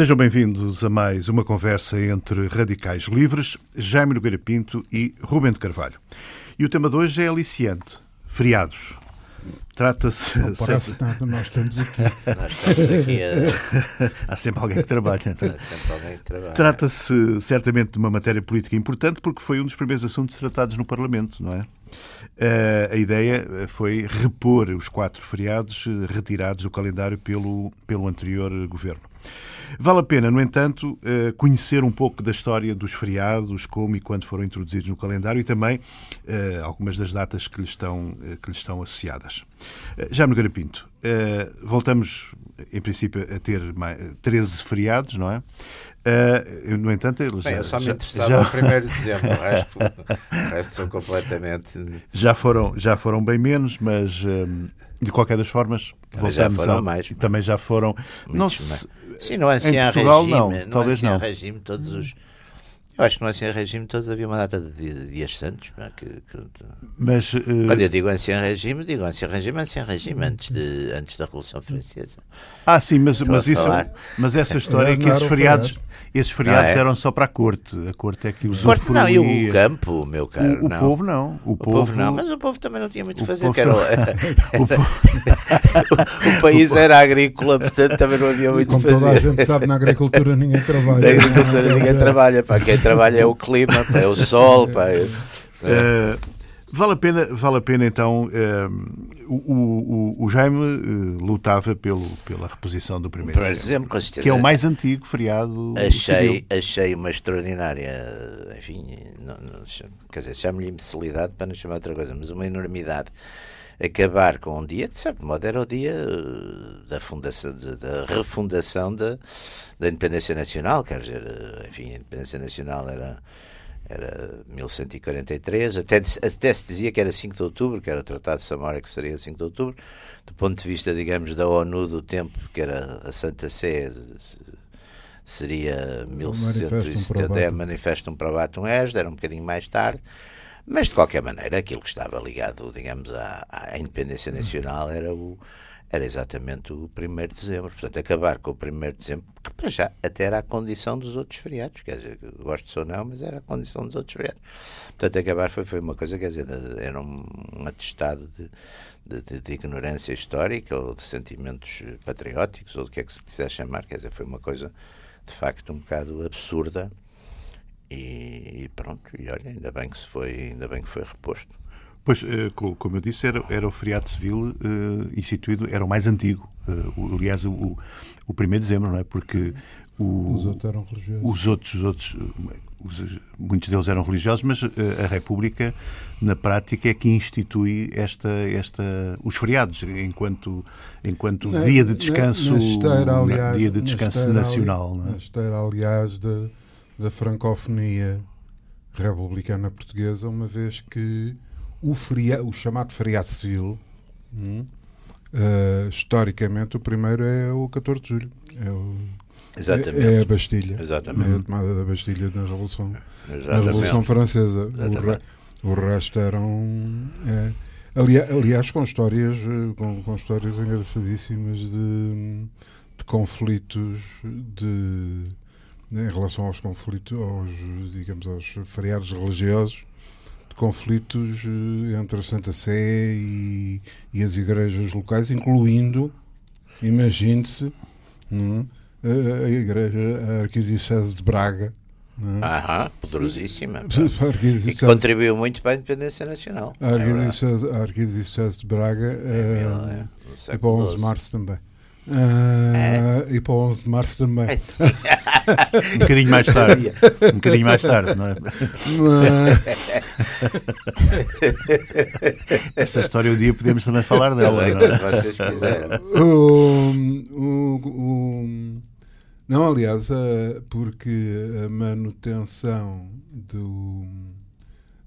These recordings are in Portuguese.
Sejam bem-vindos a mais uma conversa entre radicais livres, Jaime Nogueira Pinto e Rubem de Carvalho. E o tema de hoje é aliciante: feriados. Trata-se. Não parece nada, nós estamos aqui. Nós estamos aqui a... Há sempre alguém que trabalha. Há sempre alguém que trabalha. Trata-se certamente de uma matéria política importante porque foi um dos primeiros assuntos tratados no Parlamento, não é? Uh, a ideia foi repor os quatro feriados uh, retirados do calendário pelo, pelo anterior governo. Vale a pena, no entanto, uh, conhecer um pouco da história dos feriados, como e quando foram introduzidos no calendário e também algumas das datas que lhes estão, que lhes estão associadas. Já no Garapinto, voltamos, em princípio, a ter mais, 13 feriados, não é? Uh, no entanto, eles Bem, já, eu só me já, interessava já, 1 de dezembro, o resto, o resto são completamente. já foram, já foram bem menos, mas um, de qualquer das formas, Também já voltamos foram a, mais. e também já foram. Não Muitos se, Sim, no ancião Portugal, regime, não, no talvez ancião não. regime, todos os. Eu acho que no ancião regime todos havia uma data de dia- dias santos. que- que- mas uh, Quando eu digo ancião regime, digo ancião regime, ancião regime, antes, de, antes da Revolução Francesa. ah, sim, mas, mas isso, mas essa história é que esses feriados, feriado. esses feriados é? eram só para a corte. A corte é que os Porto, não, e o campo, meu caro. o, o não. povo não. O, O povo, não, mas o povo também não tinha muito o a fazer. povo era o- o povo- o país era agrícola, portanto também não havia muito Como a toda a fazer. gente sabe, na agricultura ninguém Na trabalha. agricultura ninguém trabalha, pá. quem trabalha é o clima, pá, é o sol. Pá. é- Uh, vale a pena, vale a pena então. uh, o, o, o Jaime uh, lutava pelo, pela reposição do primeiro Por dezembro, com certeza. que é o mais antigo feriado Achei, civil. achei uma extraordinária, enfim, não, não, quer dizer, chamo-lhe imbecilidade para não chamar outra coisa, mas uma enormidade acabar com um dia, de certo modo era o dia eh, da fundação, da refundação da, da independência nacional, quer dizer, eh, enfim, a independência nacional era era 1143, até, até se dizia que era 5 de outubro, que era o Tratado de Samora, que seria 5 de outubro, do ponto de vista, digamos, da ONU do tempo, que era a Santa Sé, seria Manifestum 1170, é, Probatum. Manifestum Probatum Est, era um bocadinho mais tarde, mas de qualquer maneira aquilo que estava ligado, digamos, à, à independência nacional era o era exatamente o 1 de dezembro. Portanto, acabar com o 1 de dezembro, que para já até era a condição dos outros feriados, quer dizer, gosto ou não, mas era a condição dos outros feriados. Portanto, acabar foi, foi uma coisa, quer dizer, era um, um atestado de, de, de- ignorância histórica ou de sentimentos patrióticos ou do que é que se quiser chamar, quer dizer, foi uma coisa de facto um bocado absurda e, e pronto, e olha, ainda bem que se foi, ainda bem que foi reposto. Pois, eh, co- como eu disse, era, era o feriado civil eh, instituído, era o mais antigo. Eh, aliás, o, o, o 1 de dezembro, não é? Porque o, Os outros eram religiosos. os outros, os outros os- muitos deles eram religiosos, mas a República, na prática, é que institui esta, esta, os feriados enquanto, enquanto Na- dia de na- descanso, na esteira, na- aliás, dia de na descanso esteira, nacional. Não Na é? esteira, aliás, da, da francofonia republicana portuguesa, uma vez que o, feria, o chamado feriado civil, hum, eh, historicamente, o primeiro é o 14 de julho. É, o- Exatamente. é, a Bastilha. Exatamente. É a tomada da Bastilha na Revolução, na. Revolução Francesa. O, re- o resto eram. é, aliás, com histórias, com, com histórias engraçadíssimas de, de conflitos de, em relação aos conflitos, aos, digamos, aos feriados religiosos, de conflitos eh, entre a Santa Sé e, e as igrejas locais, incluindo, imagine-se, é? a, a igreja, a Arquidiocese de Braga. é? Aham, poderosíssima. E que contribuiu muito para a independência nacional. a É. Arquidiocese, de Braga É, eh, é, e para o século 11 de XII. março também. Ah, E para o 11 de março também. Um bocadinho mais tarde. Um bocadinho mais tarde, não é? Essa história um dia podemos também falar dela. Também, não é? vocês quiserem. O- o- não, aliás, porque a manutenção do,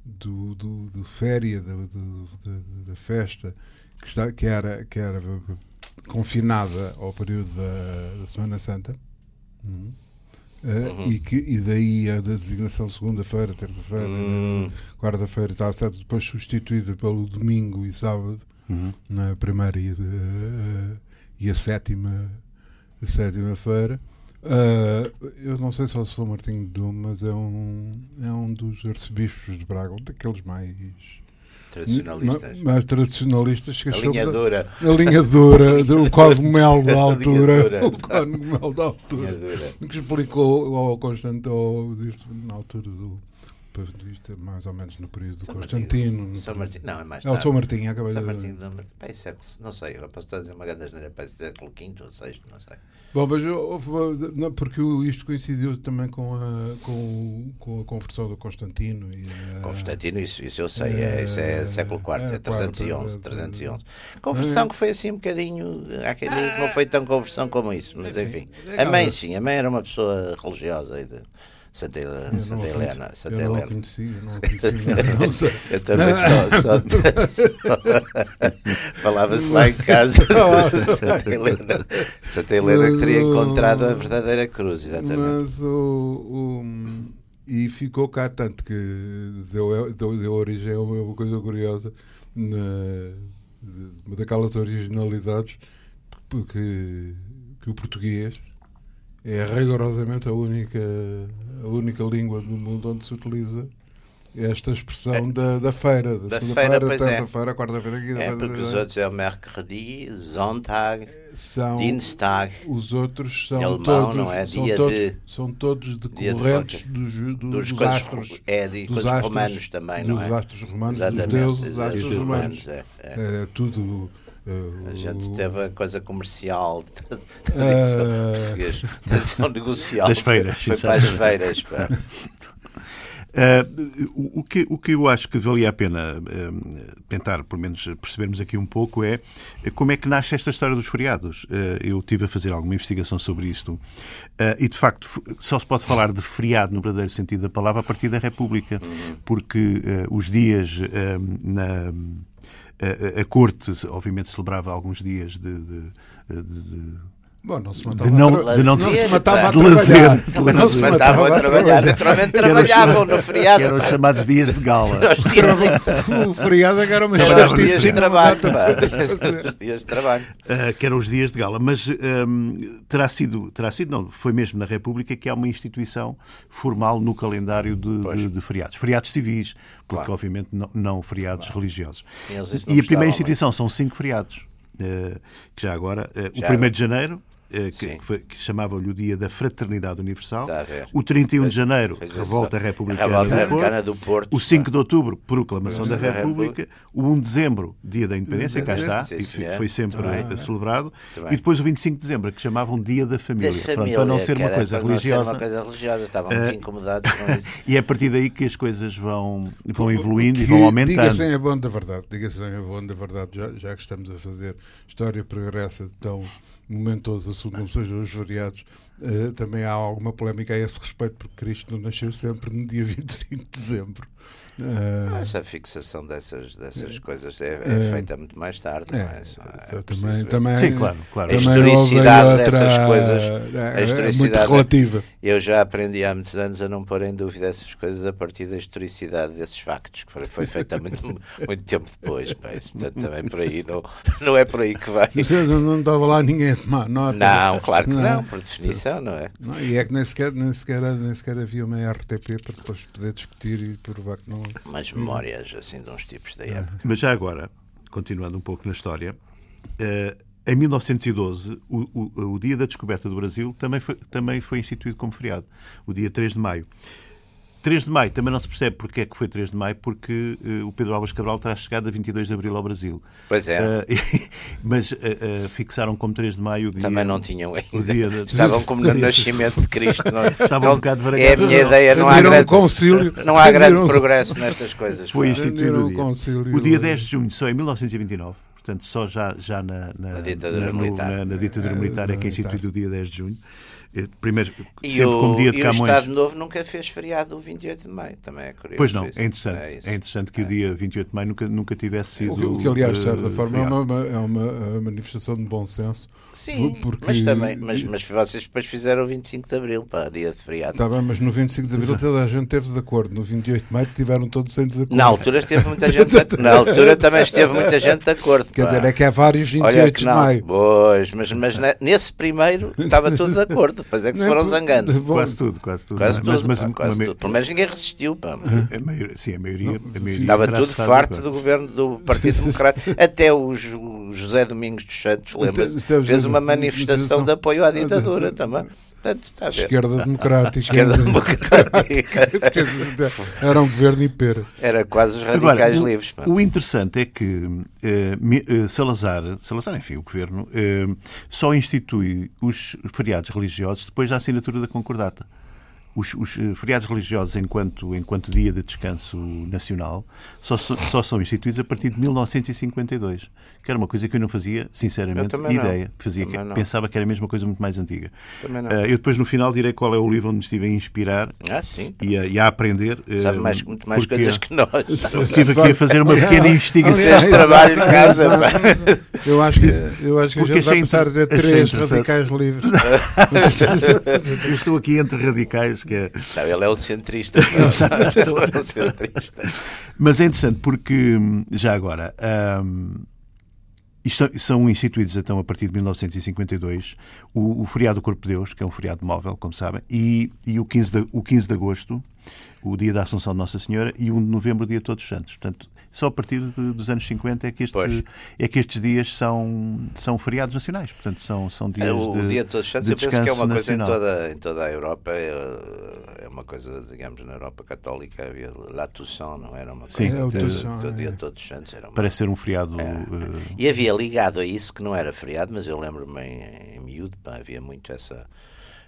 do, do, do féria, do, do- da- da festa, que, está, que, era, que era confinada ao período da, da Semana Santa, hum, eh, e, que, e daí a da designação de segunda-feira, terça-feira, Hum. quarta-feira e tal, etc., depois substituída pelo domingo e sábado, Uhum. na primeira e, a- e a sétima a sétima feira Uh, eu não sei se é o São Martinho de mas é um, é um dos arcebispos de Braga, um daqueles mais tradicionalistas. Mais tradicionalistas que a linha dura. A linha dura, do cogumelo da altura. O cogumelo da altura. Que explicou ao Constantino, na altura do mais ou menos no período do Constantino. São Martinho, não, é mais tarde. É o São Martinho, acabei São Martinho, de... Martinho, não sei, eu posso estar a dizer uma grande asneira, parece século V ou VI, não sei. Bom, mas não, porque isto coincidiu também com a, com, com a conversão do Constantino. E a, Constantino, isso, isso eu sei, é, isso é século IV, é, é 311, 311. Conversão que foi assim um bocadinho, aquele, não foi tão conversão como isso, mas enfim. A mãe sim, a mãe era uma pessoa religiosa e de, Santa Helena. Santa Helena, Santa eu não a conheci, eu não conheci. Não, eu também só, só, só falava-se lá em casa. Santa Helena, Santa Helena que teria encontrado a verdadeira cruz, exatamente. Mas o, e ficou cá tanto que deu, deu, deu origem a uma coisa curiosa na, daquelas originalidades porque que o português é rigorosamente a única, a única língua do mundo onde se utiliza esta expressão é, da, da feira, da, da segunda-feira, terça-feira, é. quarta-feira, quinta-feira. É, porque os outros é o mercredi, Sonntag, são, Dienstag. Os outros são alemão, todos, não é? São, todos, de, são todos decorrentes de dos, dos, dos, dos astros. É, de dos astros, romanos também, não é? Dos astros romanos, Exatamente, dos deuses, dos astros romanos. É, é. é tudo Uh, a gente teve a coisa comercial, uh, português, tradição negocial. Das feiras. Foi para as feiras. Uh, o, que, o que eu acho que valia a pena uh, tentar, pelo menos, percebermos aqui um pouco é como é que nasce esta história dos feriados. Uh, eu tive a fazer alguma investigação sobre isto e, de facto, só se pode falar de feriado no verdadeiro sentido da palavra a partir da República, uhum. porque os dias na a, a, corte, obviamente, celebrava alguns dias de, de, de, de Bom, não se matava de não, a de não, não se matava a trabalhar. Também não se matava a trabalhar. Naturalmente trabalhavam no feriado. Que eram os chamados dias de gala. o feriado era uma dias de trabalho. Os dias de trabalho. Que eram os dias de gala. Mas um, terá sido, terá sido, não, foi mesmo na República que há uma instituição formal no calendário de, de, de feriados. Feriados civis, porque claro. obviamente não, não feriados claro. religiosos. E a primeira instituição são cinco feriados. Uh, que já agora, uh, já o 1 de janeiro, eh, que, que, que chamavam-lhe o Dia da Fraternidade Universal. O 31 de janeiro, Revolta Republicana, Revolta do, Porto. do, Porto. O 5 de outubro, Proclamação da República. O 1 de dezembro, Dia da Independência, cá está, sim, e foi sempre celebrado. E depois o 25 de dezembro, que chamavam Dia da Família. Da família Portanto, para não ser uma coisa religiosa. Uma coisa religiosa, estavam uh, muito incomodados com isso. e é a partir daí que as coisas vão, vão evoluindo e vão aumentando. Diga-se em abono da verdade, diga-se em abono da verdade, já, já que estamos a fazer história progressa tão momentoso assunto como sejam os variados, uh, também há alguma polémica a esse respeito, porque Cristo não nasceu sempre no dia 25 de dezembro. Uh, Essa fixação dessas, dessas coisas é, é, feita muito mais tarde. É, é, é também, também, Sim, claro, claro. A historicidade outra, dessas coisas é, a historicidade, é muito relativa. Eu já aprendi há muitos anos a não pôr em dúvida essas coisas a partir da historicidade desses factos, que foi, foi feita muito, muito tempo depois. Portanto, também por aí não, não é por aí que vai. Não, não estava lá ninguém a tomar nota. Não, claro que não, não por definição, não é? Não, e é que nem sequer, nem, sequer, nem sequer havia uma RTP para depois poder discutir e provar que não umas memórias assim de uns tipos da época. Mas já agora, continuando um pouco na história, uh, em 1912, o, o, o, dia da descoberta do Brasil também foi, também foi instituído como feriado, o dia 3 de maio. 3 de maio, também não se percebe porque é que foi 3 de maio, porque uh, o Pedro Álvares Cabral terá chegado a 22 de abril ao Brasil. Pois é. Uh, mas uh, fixaram como 3 de maio o dia. Também não tinham ainda. O dia de... Estavam como no nascimento de Cristo. Não, Estavam não, um bocado É a minha ideia, não há grande, concílio, não há grande progresso nestas coisas. Foi instituído o dia. Concílio, o dia 10 de junho, só em 1929 portanto, só já, já na, na, na ditadura na, militar, na, na ditadura militar é que é instituído o dia 10 de junho. Eh, primeiro, e sempre o, como dia de Camões. E o Estado Novo nunca fez feriado o 28 de maio, também é curioso. Pois não, é interessante. É, é interessante que é. o dia 28 de maio nunca, nunca tivesse sido. O que, aliás, de certa uh, forma, é uma, é uma manifestação de bom senso. Sim, porque... mas também, mas, mas vocês depois fizeram o 25 de Abril para dia de feriado. Está bem, mas no 25 de Abril toda a gente teve de acordo. No 28 de maio tiveram todos sem desacordo. Na altura esteve muita gente de... Na altura também esteve muita gente de acordo. Quer pá. dizer, é que há vários 28 de maio. Pois, mas, mas nesse primeiro estava tudo de acordo. Depois é que se foram zangando. Quase tudo, quase tudo. Quase mas, tudo, mas, pá, uma- quase uma- tudo. Pelo menos ninguém resistiu. Pá. a maioria- sim, a maioria. A maioria Estava tudo farto do governo do Partido Democrático. Até o, José Domingos dos Santos, lembra-se, Até o fez uma manifestação de apoio à ditadura também. Portanto, está a ver. Esquerda democrática. Esquerda democrática. Era um governo impera. Era quase os Agora, radicais o, livres. pá. o interessante é que eh, Salazar, Salazar, enfim, o governo, eh, só institui os feriados religiosos depois da assinatura da concordata. Os, os, feriados religiosos, enquanto, enquanto dia de descanso nacional, só, só são instituídos a partir de 1952, que era uma coisa que eu não fazia, sinceramente, Eu também não. ideia. Fazia, não. pensava que era mesmo uma coisa muito mais antiga. Eh, eu depois, no final, direi qual é o livro onde me estive a inspirar Ah, sim. e a, e a aprender. eh, Sabe mais, muito mais porque coisas que nós. Estive aqui a fazer uma pequena investigação. Fizeste trabalho de casa. Eu acho que, eu acho que a Porque gente vai achei passar a achei três radicais livres. Eu estou aqui entre radicais, que é... Não, ele é um centrista. Ele é um centrista. Mas é interessante porque, hum, já agora, hum, isto são instituídos então a partir de 1952 o, o feriado do Corpo de Deus, que é um feriado móvel, como sabem, e, e o, 15 de, o 15 de agosto, o dia da Assunção de Nossa Senhora, e 1 de novembro, o dia de Todos os Santos. Portanto, só a partir de- dos anos 50 é que, este- é que estes dias são, são feriados nacionais. Portanto, são, são dias o de, dia de todos os santos, de eu penso que é uma coisa em nacional. toda, em toda a Europa, é, é uma coisa, digamos, na Europa católica havia La Toussaint, não era uma coisa Sim, É, o dia é. de todos os santos. Era uma... Parece ser um feriado. É. eh, E havia ligado a isso, que não era feriado, mas eu lembro-me em, em miúdo, pá, havia muito essa,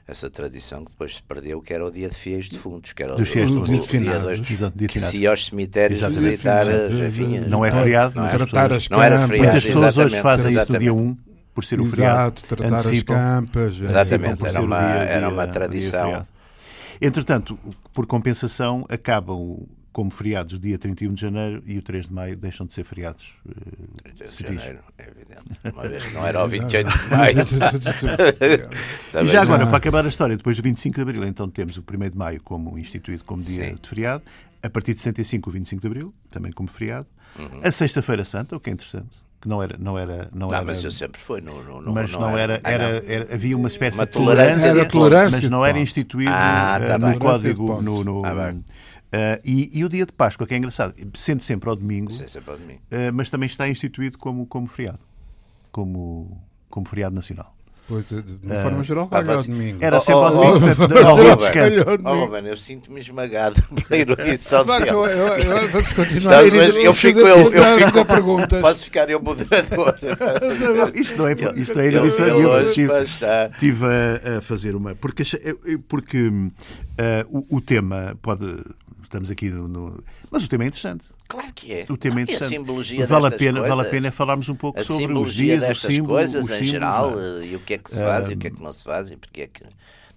essa tradição que depois se perdeu, que era o dia de fiéis defuntos, que era o, Dos fiéis o- defuntos. o Dia de finados. de que se finados. ia aos cemitérios Exatamente. visitar as Exato. avinhas. Não é feriado, mas as tratar pessoas- as não era feriado, Muitas pessoas hoje fazem isso no dia exatamente. 1, por ser o feriado. Exato, tratar as antecipam- campas. Exatamente, era uma- dia- era uma tradição. Entretanto, por compensação, acabam como feriados o dia 31 de janeiro e o 3 de maio deixam de ser feriados eh, 30 de janeiro, é evidente. Uma vez que não era ao 28 de maio. E já agora, para acabar a história, depois do 25 de abril, então temos o 1 de maio como instituído como dia Sim. de feriado. A partir de 65, o 25 de abril, também como feriado. Uhum. A Sexta-feira Santa, o que é interessante, que não era. Não, era, não, Não, era mas eu sempre fui. No, no, no, mas não, era, Ah, era, não. era- havia uma espécie Uma de tolerância tolerância, Era tolerância mas não era instituído Ah, eh, tá no bem. Código. No, no- Ah, eh, e, e o dia de Páscoa, que é engraçado, sendo sempre ao domingo, sempre ao domingo. eh, mas também está instituído como, como feriado, como, como feriado nacional. Pois, de de uma forma geral, ah, calha ao você- domingo. Era Oh, sempre oh, ao oh, domingo, oh, oh, ao dia descanso. Oh. Ruben, eu sinto-me esmagado pela erudição dele. eu- Vamos continuar. Estás, mas eu fico, eu, eu fico, perguntas. posso ficar eu moderador. Isto não é, isto não é erudição nenhuma. Estive- pá, está- Estive a, a fazer uma. Porque, porque ah, o, o tema pode. Estamos aqui no, no- Mas o tema é interessante. Claro que é. O tema é a interessante. simbologia vale, a pena, vale a coisas, pena falarmos um pouco sobre os dias, os símbolos. coisas os em símbolos, geral não é? eh, e o que é que se faz e o que é que não se faz e porque é que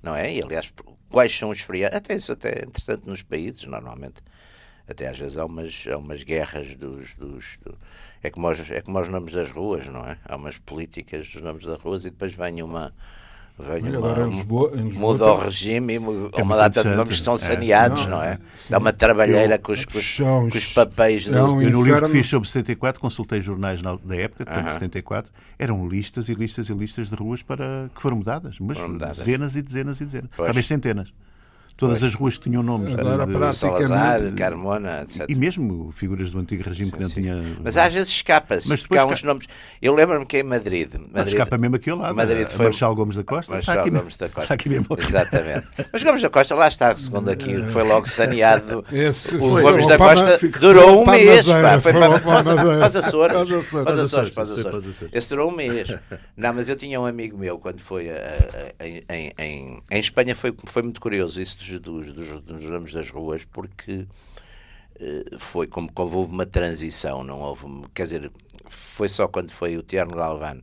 não é e aliás quais são os feriados até isso até é interessante nos países normalmente até às vezes há umas há umas guerras dos, dos do- é como os, é como os nomes das ruas não é há umas políticas dos nomes das ruas e depois vem uma uma, agora em Lisboa- em Lisboa muda o regime e mu- É uma data de nomes que são É. saneados Não, não é sim. dá uma trabalheira Eu- com os, com os, são com os papéis do, é um Eu no livro que fiz sobre 74 consultei jornais na- da época, portanto, Aham. 74, eram listas e listas e listas de ruas para que foram mudadas, mas Foram mudadas. dezenas e dezenas e dezenas, Pois. talvez centenas. Todas as ruas que tinham nomes Agora, de- de- Salazar, praticamente- Carmona etc e mesmo figuras do antigo regime que não Sim. tinha. Mas às vezes escapa-se, Mas porque depois há uns nomes. Eu lembro-me que em Madrid. Mas Madrid escapa mesmo aqui ao lado. Madrid a foi- Marechal Gomes da Costa. Marechal está aqui, Gomes da Costa. Está aqui mesmo. Exatamente. Mas Gomes da Costa, lá está, segundo aqui, foi logo saneado. Esse o foi Gomes da Costa foi durou um mês. Madeira, pá, foi para, para a para, os Açores. Para os Açores. Para os Açores. Esse durou um mês. Não, mas eu tinha um amigo meu quando foi a- a- em, em, em, em Espanha, foi, foi muito curioso isso dos, dos, dos, dos nomes das ruas, porque eh, foi como, como houve uma transição, não houve, quer dizer, foi só quando foi o Tierno Galván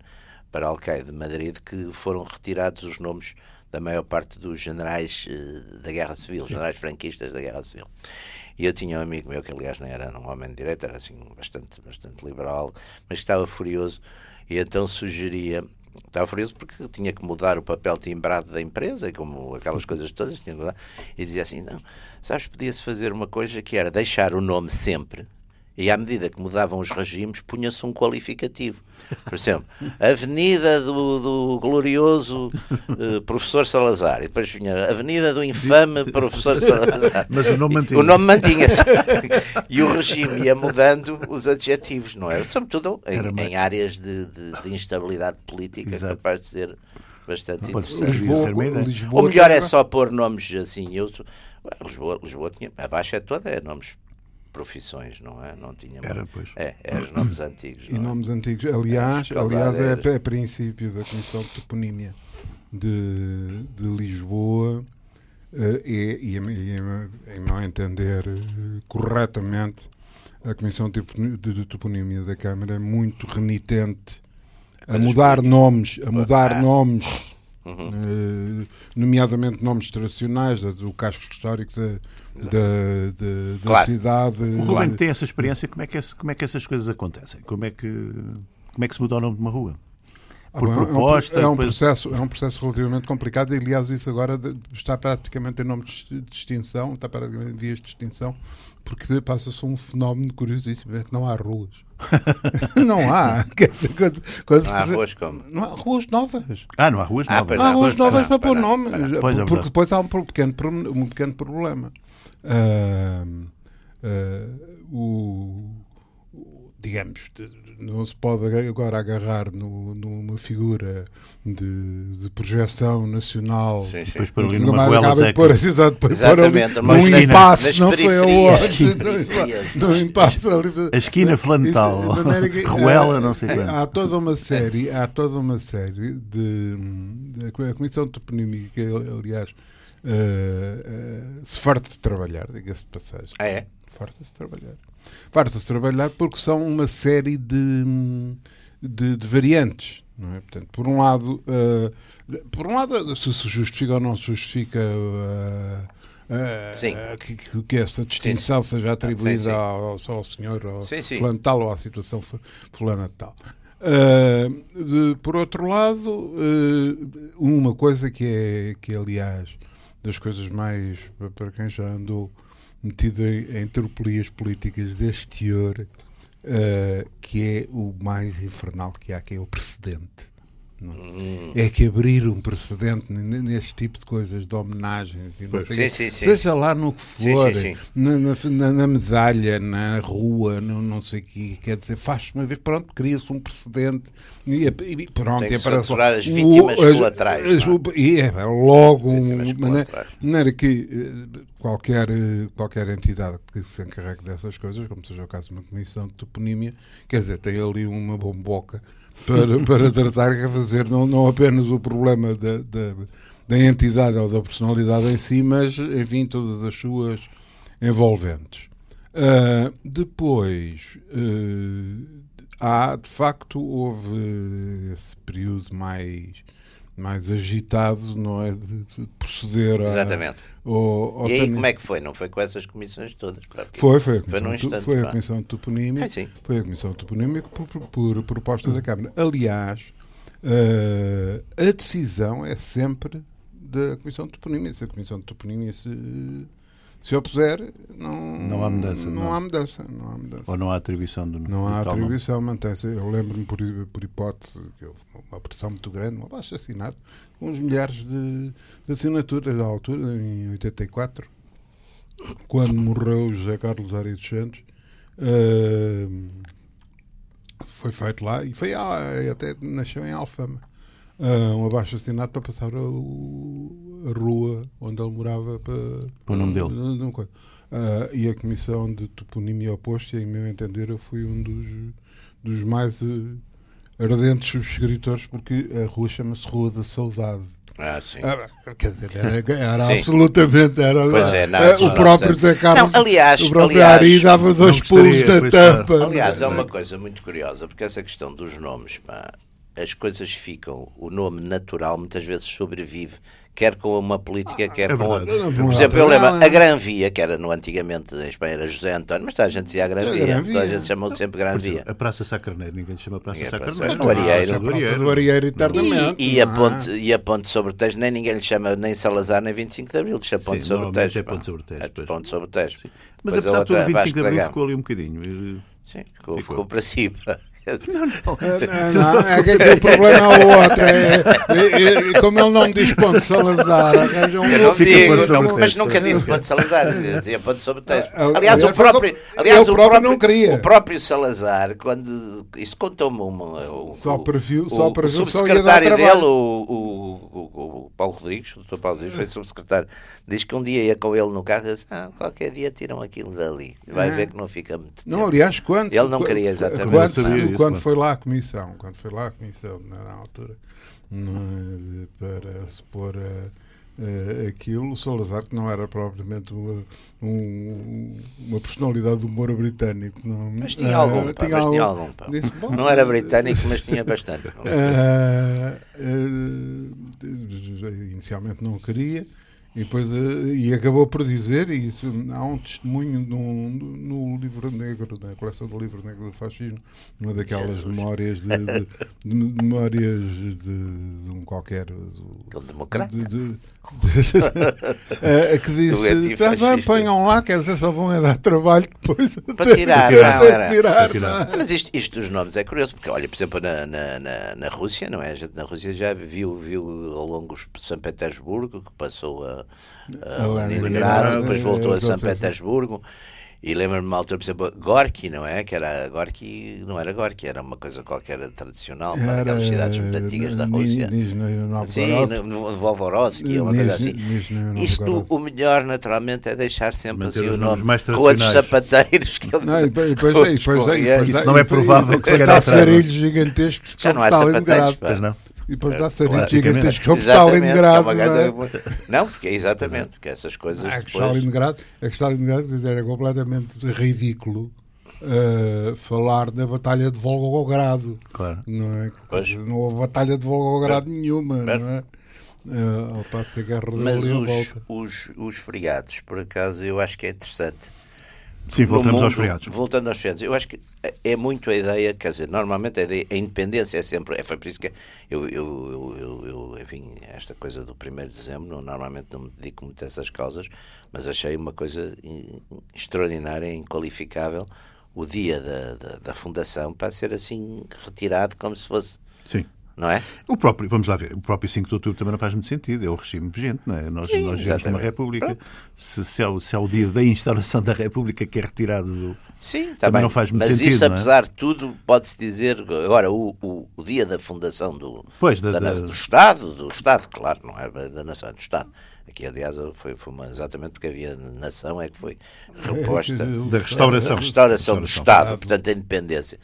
para Alcaide de Madrid que foram retirados os nomes da maior parte dos generais eh, da Guerra Civil, generais franquistas da Guerra Civil. E eu tinha um amigo meu que, aliás, não era um homem de direita, era assim bastante, bastante liberal, mas que estava furioso e então sugeria. Estava furioso porque tinha que mudar o papel timbrado da empresa, e como aquelas coisas todas, tinha que mudar, e dizia assim: não, sabes, podia-se fazer uma coisa que era deixar o nome sempre E à medida que mudavam os regimes, punha-se um qualificativo. Por exemplo, Avenida do, do glorioso uh, professor Salazar. E depois vinha Avenida do infame professor Salazar. Mas o nome mantinha-se. O nome mantinha-se. e o regime ia mudando os adjetivos, não é? Sobretudo em, em áreas de, de, de, instabilidade política, Exato. capaz de ser bastante Pode interessante. Lisboa, ser uma ideia. Lisboa O melhor é só pôr nomes assim. Eu, Lisboa, Lisboa tinha. Abaixo é toda, é nomes profissões, não é? Não tinha. Era, pois. É, é os nomes antigos. E não é? nomes antigos. Aliás, É, aliás é a princípio da Comissão de Toponímia de, de Lisboa eh, é, e, e em meu entender eh, corretamente, a Comissão de de Toponímia da Câmara é muito renitente a mudar nomes, a mudar Ah. nomes, Uhum. nomeadamente nomes tradicionais, do casco histórico da, da, da- da Claro. cidade. O Ruben tem essa experiência, como é, que, como é que essas coisas acontecem? Como é que, como é que se muda o nome de uma rua? Por Ah, bom, é um- proposta, É um, depois- processo, é um processo relativamente complicado e, aliás, isso agora está praticamente em nome de extinção, está praticamente em vias de extinção, porque passa-se um fenómeno curiosíssimo, é que não há ruas. não há. Quer dizer, quando, quando Não há ruas como. Não há ruas novas. Ah, não há ruas Ah, novas. pois Não há ruas novas para pois pôr não, nome. pois é Porque verdade. depois há um pequeno, um pequeno problema. Ah, ah, o, o- digamos, de- não se pode agora agarrar no- numa figura de, de projeção nacional. Sim, sim. Depois para ali numa goela de pôr, exato, depois pôr ali Exatamente, num esquina, impasse, não foi aonde. periferias. Num impasse ali. A esquina flantal. Que, Ruela, eh, não sei quando. Há toda uma série, há toda uma série de, de a Comissão Toponímica, que, aliás, eh, eh, se farta de trabalhar, diga-se de passagem. Ah, é? Farta-se de trabalhar. Farta-se trabalhar porque são uma série de, de, de variantes. Não é? Portanto, por um lado, eh, por um lado, se se justifica ou não se justifica eh, Sim. que, que- esta distinção seja atribuída Sim, sim. Ao, ao senhor ao Sim, sim. fulano tal ou à situação fu- fulana tal. De- por outro lado, uma coisa que é, que aliás, das coisas mais, para quem já andou metido em, tropelias políticas deste teor, eh, que é o mais infernal que há, que é o precedente. é? Hum. É que abrir um precedente neste tipo de coisas, de homenagens, não sei Sim, sim, seja lá no que for. Na, na- na- medalha, na rua, no não sei o quê, quer dizer, faz uma vez, pronto, cria-se um precedente e, e pronto, Tem que aparece aturar as o- vítimas as- colaterais, as- e é logo um, Vítimas maneira, colaterais. maneira que eh, qualquer, eh, qualquer entidade que se encarregue dessas coisas, como seja o caso de uma comissão de toponímia, quer dizer, tem ali uma bomboca para, para tratar e fazer não, não apenas o problema da, da, da entidade ou da personalidade em si, mas, enfim, todas as suas envolventes. Ah, depois, eh, há, de facto, houve esse período mais, mais agitado, não é? De, de proceder a, Exatamente. ao, ao E aí como é que foi? Não foi com essas comissões todas? Claro Foi, foi a Foi Comissão, de- instante, foi a comissão de Toponímia. Ah. Foi a Comissão de Toponímia por, por, por proposta da Câmara. Aliás, eh, a decisão é sempre da Comissão de Toponímia. Se a Comissão de Toponímia se, se opuser, não, Não há mudança, Não, não. há mudança. Não há mudança. Ou não há atribuição do Não há atribuição, mantém-se. Eu lembro-me, por, por hipótese, que houve uma pressão muito grande, um abaixo assinado, com uns milhares de, de assinaturas à altura, em 84, quando morreu José Carlos Ari dos Santos. eh, foi feito lá e foi ah, e até nasceu em Alfama. Ah, um abaixo assinado para passar a, a rua onde ele morava para, Para o nome dele. não- não coisa. Ah, e a comissão de toponímia oposta, e, em meu entender, eu fui um dos, dos mais eh, ardentes subscritores, porque a rua chama-se Rua da Saudade. Ah, sim. Ah, quer dizer, era, era Sim. absolutamente. Era, Pois é, não, o não próprio. José Carlos. Não, aliás- o próprio aliás, Ari dava dois não pulos da claro. tampa. Aliás, é não uma coisa muito curiosa, porque essa questão dos nomes, pá, as coisas ficam, o nome natural muitas vezes sobrevive, quer com uma política, quer é com verdade. outra. Por exemplo, eu lembro, a Gran Via, que era no antigamente em Espanha era José António, mas toda a gente dizia a Gran A Via, Gran toda a Via. gente chamou sempre Gran Via. exemplo, a Praça Sá Carneiro, ninguém lhe chama Praça Ninguém Sá Praça- Carneiro. no Arieiro. do Arieiro eternamente. E, e a é? ponte, e a ponte sobre o Tejo, nem ninguém lhe chama nem Salazar nem 25 de Abril, lhe chama ponte Sim, sobre o Tejo. é ponte sobre o Tejo, É ponte sobre o Tejo. Mas apesar de tudo, outra o é 25 de Abril ficou ali um bocadinho. Sim, ficou, Ficou. ficou para cima. Ah, Não, é que o problema é o outro. É, é- é- como ele não diz ponto Salazar, arranja um Eu não Fica digo, não- o mas nunca disse ponte Salazar, dizia, dizia ponte sobre o Tejo. Ah, Aliás, aliás, o próprio, aliás, o próprio não queria. O próprio Salazar, quando isso contou-me uma. o- Só o- previu- o, só o previu, ia subsecretário dele, o, o, o, o Paulo Rodrigues, o Dr. Paulo Rodrigues, foi subsecretário, diz que um dia ia com ele no carro e disse: ah, qualquer dia tiram aquilo dali. Vai Ah. ver que não fica muito tempo. Não, aliás, quando, Ele não queria exatamente. Isso, quando claro. foi lá a comissão, quando foi lá a comissão, na altura, para se pôr a- a- aquilo, o Salazar, que não era propriamente uma, um- uma personalidade do humor britânico. Não, Mas tinha algum, pá, mas tinha algum, pá. disse, bom, Não era britânico, mas tinha bastante. ah, ah, inicialmente não queria e depois ah, e acabou por dizer e isso há um testemunho no, no livro negro na coleção do livro negro do fascismo uma daquelas Jesus. memórias de, de- de memórias de, de um qualquer do- democrata. de- de- eh, que disse. "Tá bem, ponham lá quer dizer só vão é dar trabalho depois Para tirar, não, era. tirar, não é? Ah, Mas isto, isto dos nomes é curioso, porque olha, por exemplo, na, na, na, na Rússia, não é? A gente na Rússia já viu, viu ao longo de São Petersburgo, que passou a, a A Leningrado, depois voltou a São Petersburgo. E lembro-me uma altura, por exemplo, Gorky, não é? Que era Gorky, não era Gorky, era uma coisa qualquer tradicional, uma daquelas cidades muito antigas da Rússia. Sim, Novgorod. no, no Volvorovsky, uma coisa assim. Isto, o melhor, naturalmente, é deixar sempre assim os o nomes nome. mais Rua dos. Sapateiros. Que ele- Não, e depois, e Isso não é provável que se calhar sarilhos gigantescos Já não há sapateiros, pá. Pois não. E depois dá sarilhos Claro. Exatamente, Stalingrado. que é uma não é? Não, porque é exatamente, que essas coisas Ah, que depois... Stalingrado, é que Stalingrado é completamente ridículo uh, falar da Batalha de Volgogrado. Claro. Não, é? Pois. não houve Batalha de Volgogrado nenhuma, Certo. não é? Uh, ao passo que a guerra Mas a os, volta. os, os feriados, por acaso, eu acho que é interessante. Sim, voltamos aos mundo- feriados. Voltando aos feriados, eu acho que é muito a ideia, quer dizer, normalmente a, ideia, a independência é sempre. É, foi por isso que eu, eu, eu, eu, enfim, esta coisa do 1 de dezembro, normalmente não me dedico muito a essas causas, mas achei uma coisa in- extraordinária, inqualificável, o dia da, da, da fundação para ser assim retirado como se fosse, Sim. Não é? O próprio, vamos lá ver, o próprio 5 de outubro também não faz muito sentido, é o regime vigente, não é? Nós, Sim, nós vivemos numa. República. Se, se, é o, se é o dia da instauração da República que é retirado do. Sim, está Também não faz muito Mas sentido, isso, não é? apesar de tudo, pode-se dizer. Agora, o, o, o dia da fundação do, Pois, da- da da- do Estado, do Estado, claro, não é da nação, é do Estado. Aqui, aliás, foi, foi uma- exatamente porque havia nação, é que foi reposta. Da restauração. A restauração do Restauração. Estado, portanto, a independência.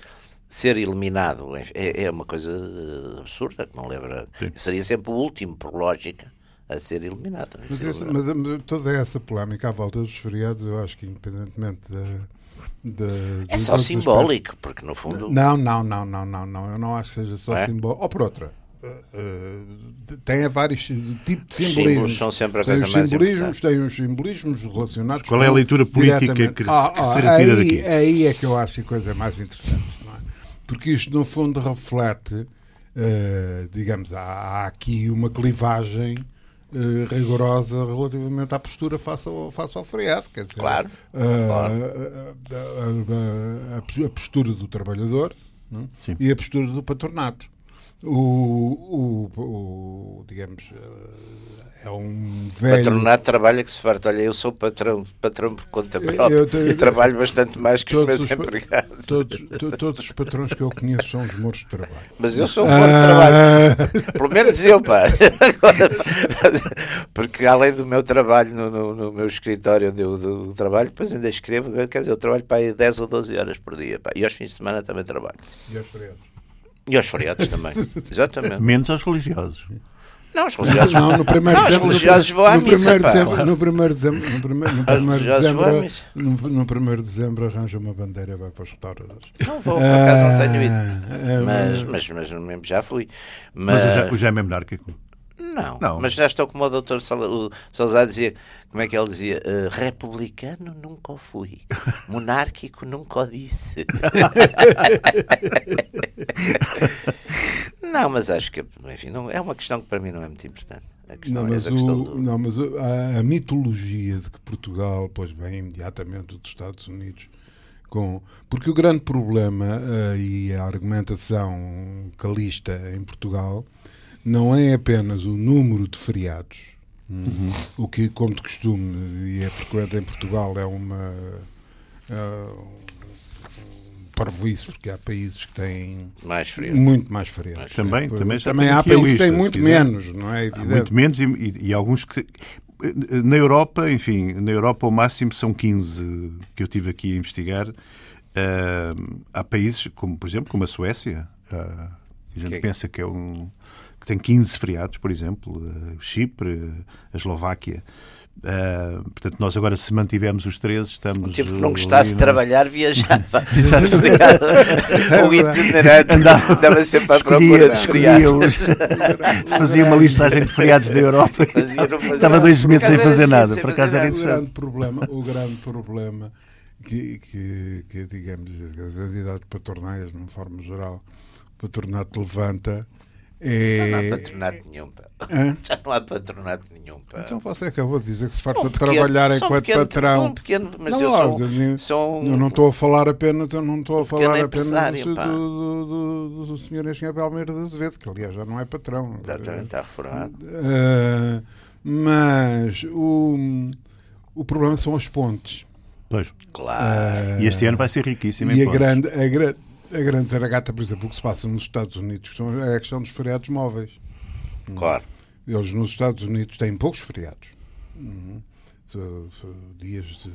Ser eliminado enfim, é, é uma coisa eh, absurda que não lembra. Sim. Seria sempre o último, por lógica, a ser eliminado. Mas, Isso é verdade. mas, mas toda essa polémica à volta dos feriados, eu acho que independentemente da. da é de só os simbólico, porque no fundo. Não, não, não, não, não, não. Eu não acho que seja só É? simbólico. Ou por outra. eh, eh, tem vários tipos de Os simbolismos. símbolos são sempre a tem coisa os simbolismos, tem os simbolismos relacionados Qual é a leitura política que- Ah, que ah, se retira aí, daqui? Aí é que eu acho a coisa mais interessante, não é? Porque isto, no fundo, reflete, eh, digamos, há, há aqui uma clivagem eh, rigorosa relativamente à postura face ao, face ao feriado. Quer dizer, Claro, eh, claro. a- a- a- a pos- a postura do trabalhador não é? E a postura do patronato. O, o- o- digamos, eh, é um velho. Patronato trabalha que se farta. Olha, eu sou patrão, patrão por conta própria eu tenho- e trabalho bastante mais que os meus os, empregados. todos, to- todos os patrões que eu conheço são os moros de trabalho. Mas eu sou um bom de trabalho. Ah, Pelo menos eu, pá. Porque além do meu trabalho no, no- no meu escritório onde eu do, trabalho, depois ainda escrevo, quer dizer, eu trabalho para aí 10 ou 12 horas por dia. Pá. E aos fins de semana também trabalho. e aos feriados? E aos feriados também. Exatamente. Menos aos religiosos. Não, os religiosos. Não, no primeiro Não, os dezembro, no, religiosos vão à no missa, primeiro pá. dezembro, no primeiro dezembro, no primeiro, no primeiro religiosos dezembro, no, no primeiro dezembro arranja uma bandeira e vai para os restauradores. Não vou, por acaso não tenho ido. Ah, Mas, mas, mas mesmo já fui. Mas Mas, o Ja- o Jaime é monárquico. Não, Não. mas já estou como o doutor Salazar dizia, como é que ele dizia? "Eh, republicano nunca o fui, monárquico nunca o disse. não, mas acho que, enfim, não, é uma questão que para mim não é muito importante. Não, é mas, questão o, do... não, mas o- a, a mitologia de que Portugal pois vem imediatamente dos Estados Unidos com porque o grande problema eh, e a argumentação calista em Portugal não é apenas o número de feriados Uhum. o que como de costume e é frequente em Portugal é uma é um parvoíce porque há países que têm mais frio. muito mais feriados Também- Pois, também também há países que têm muito menos não é Há evidente muito menos e, e- e alguns que. Na Europa, enfim, na Europa o máximo são 15 que eu tive aqui a investigar. Ah, há países, como por exemplo, como a Suécia, ah, a gente Que- pensa que é um. que tem 15 feriados, por exemplo, ah, Chipre, a Eslováquia. Ah, portanto, nós agora, se mantivermos os 13, estamos. Tipo que não ali gostasse de trabalhar, viajava. o itinerante Andava- andava sempre à Escolhia, procura escolhia feriados. os- fazia uma listagem de feriados na Europa. Fazia, Estava dois meses sem fazer nada. Por acaso era nada. o interessante. grande problema, o grande problema que, que, que digamos, as entidades patronais, de uma forma geral, o patronato levanta Não há é. patronato nenhum, pá. Hã? Já não há patronato nenhum, pá. Então você acabou de dizer que se farta um de trabalhar um enquanto pequeno- patrão. um pequeno- mas não, eu sou, eu, sou um- eu não estou a falar apenas, eu não estou a falar apenas do, do, do, do, do senhor engenheiro Palmeira de Azevedo, que aliás já não é patrão. Exatamente, está reformado. Ah, mas o, o problema são as pontes. Pois. Claro. E este ano vai ser riquíssimo em E a pontos. grande, a, gra- a grande zaragata, por exemplo, o que se passa nos Estados Unidos é a questão dos feriados móveis. claro. Eles nos Estados Unidos têm poucos feriados. Uhum. So- so- dias de,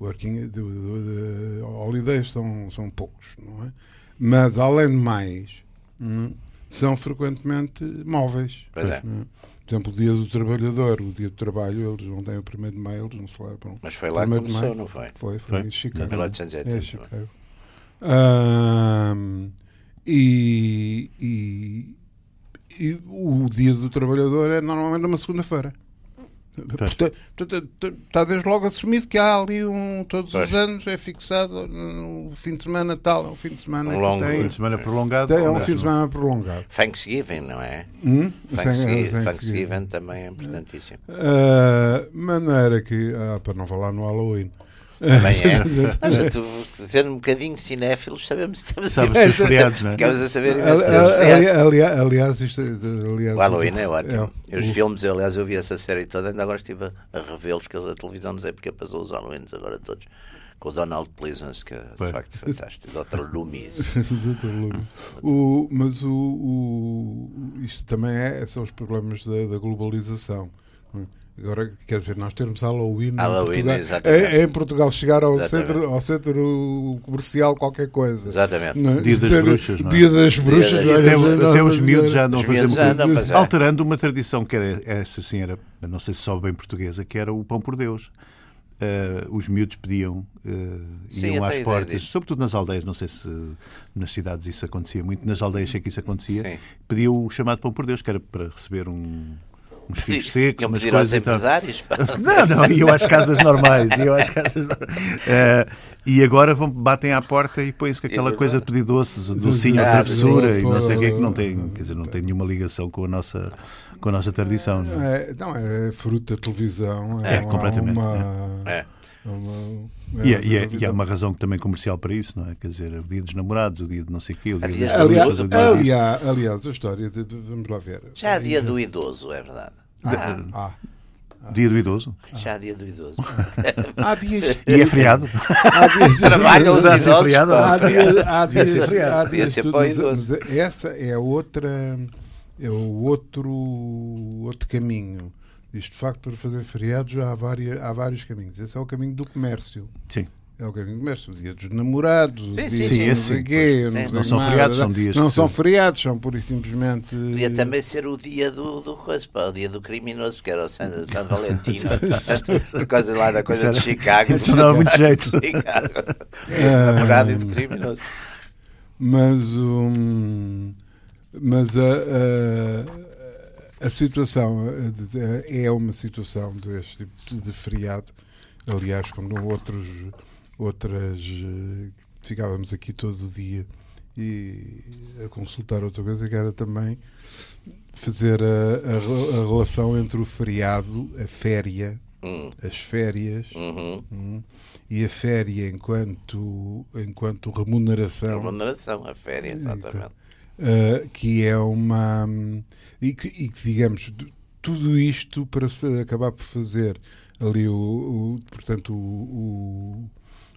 working, de, de- de holidays são, são poucos, não é? Mas, além de mais, uhum, são frequentemente móveis. Pois é. não Por exemplo, o dia do trabalhador, o dia do trabalho, eles não têm o 1 de maio, eles não celebram. Mas foi lá que 1º de começou, não foi? Foi, foi, Foi? em Chicago. 1880, É, não é? Chicago. Ahm, e, e, e o dia do trabalhador é normalmente uma segunda-feira. Portanto, está desde logo assumido que há ali um, todos Pois. os anos é fixado no fim de semana tal, é um fim de semana Um longo tem, Fim de semana prolongado. tem- é um fim de semana prolongado. Thanksgiving, não é? Hum? Thanksgiving, Sem- Thanksgiving também é importantíssimo. Ah, maneira que, ah, para não falar no Halloween, Também é. Sendo um bocadinho cinéfilos, sabemos estamos a Sabe os seus feriados, não é? Ficamos a saber aliás, aliás, isto, aliás, O Halloween é ótimo. é, os filmes, eu, aliás, eu vi essa série toda, ainda agora estive a, revê-los, que a televisão, não sei porque passou os Halloweens agora todos. Com o Donald Pleasance, que é de facto fantástico. Dr. Loomis. Dr. Loomis. O- mas o, o- isto também é, são os problemas da, da globalização. Agora, quer dizer, nós termos Halloween, Halloween, em, Portugal, exatamente. é, é em Portugal chegar ao Exatamente. centro, ao centro comercial qualquer coisa. Exatamente. Não é? Dia das bruxas, não é? Dia das bruxas. das- até, os Senhora. miúdos já andam a fazer é. alterando uma tradição que era essa assim era não sei se só bem portuguesa que era o pão por Deus Eh, os miúdos pediam eh, Sim, iam às portas disso. sobretudo nas aldeias não sei se nas cidades isso acontecia muito nas aldeias sei que isso acontecia Sim. pediam o chamado pão por Deus que era para receber um uns figos secos umas aos coisas tal. empresários. Não, não, iam às casas normais. Iam às casas. Eh, e agora vão, batem à porta e põem-se com aquela É coisa de pedir doces, docinho à Ah, travessura e não sei o que, que não tem, quer dizer, não tem nenhuma ligação com a nossa, com a nossa tradição. não é? É, não, é fruto da televisão. É, uma- completamente, Uma, É. uma- E, é, é- e é- e há televisão. uma razão também comercial para isso, não é? Quer dizer, o dia dos namorados, o dia de não sei o quê, o dia Aliás, das Aliás, dia disso. aliás, aliás, a história, de- vamos lá ver. Já há dia do idoso, é verdade. Ah, Ah, Dia do idoso. já há dia do idoso. há dias. E é feriado. Há dias Trabalham os idosos. feriado. Há dias, há dias, há dias essa é outra é o outro outro caminho. Isto de facto para fazer feriados há, várias, há vários caminhos. Esse é o caminho do comércio. Sim. É o caminho do comércio. O dia dos namorados, o Sim, dia sim, sim, não sei quê, não Não são mais, feriados, são dias Não são feriados, são pura e simplesmente. Podia também ser o dia do, do coisa, o dia do criminoso, que era o San, San Valentino, por causa lá da coisa de Chicago. isso não dava muito jeito. Chicago. Ah. Namorado e do criminoso. Mas, um, mas a, a, a situação é uma situação deste tipo de, feriado, aliás, como outros, outras. Ficávamos aqui todo o dia e a consultar outra coisa que era também fazer a, a, a relação entre o feriado, a féria, hum. as férias uhum. hum, e a féria enquanto, enquanto remuneração. Remuneração, a féria, exatamente. Uh, que é uma. E que, e que, digamos, tudo isto para acabar por fazer ali o, o portanto, o,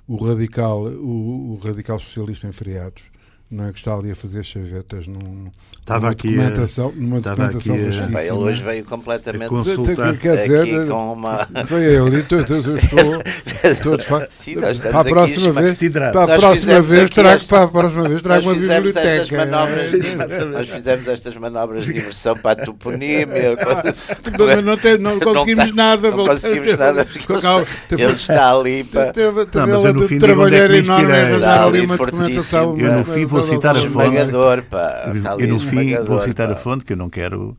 o, o radical, o, radical socialista em feriados não é que está ali a fazer chavetas num, estava numa aqui documentação, numa documentação aqui, vastíssima. Ele hoje veio completamente consultar. Quer dizer, com uma... foi ele, estou, estou, estou, de facto. Sim, para a próxima vez, para a próxima vez trago, para a próxima vez trago uma biblioteca. Manobras, nós fizemos estas manobras de diversão para a toponímia. Não, tem, não conseguimos nada. Não conseguimos nada. Ele está ali para... Teve de trabalhar enorme ali uma documentação. Eu no fim vou citar a fonte. Pá, eu no fim vou citar a fonte que eu não quero.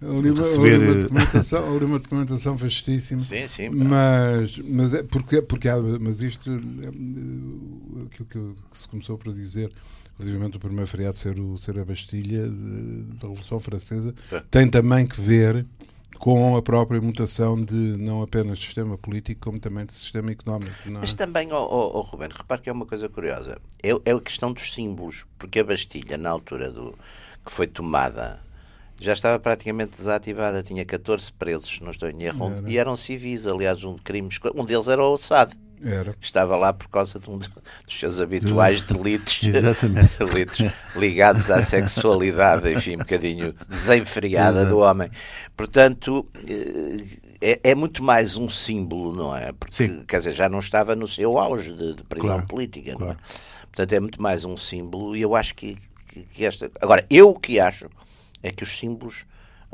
Uma, receber... uma documentação, ali uma documentação vastíssima. Sim, sim. Mas, mas, é porque, porque há, mas isto, é, aquilo que, que, se começou por dizer, relativamente o primeiro feriado ser, o, ser a Bastilha da Revolução Francesa, tem também que ver com a própria mutação de não apenas sistema político, como também de sistema económico. É? Mas também, oh, oh, oh, Ruben, repare que é uma coisa curiosa. É, é a questão dos símbolos, porque a Bastilha, na altura do que foi tomada, já estava praticamente desativada, tinha 14 presos, não estou em erro, Era. e eram civis, aliás, um, crimes, um deles era o Assad. Era. Estava lá por causa de um dos seus habituais delitos, delitos ligados à sexualidade, enfim, um bocadinho desenfreada Exato. do homem. Portanto, eh, é, é, muito mais um símbolo, não é? Porque, Sim. quer dizer, já não estava no seu auge de, de prisão claro, política, claro. não é? Portanto, é muito mais um símbolo e eu acho que, que, que esta. Agora, eu o que acho é que os símbolos.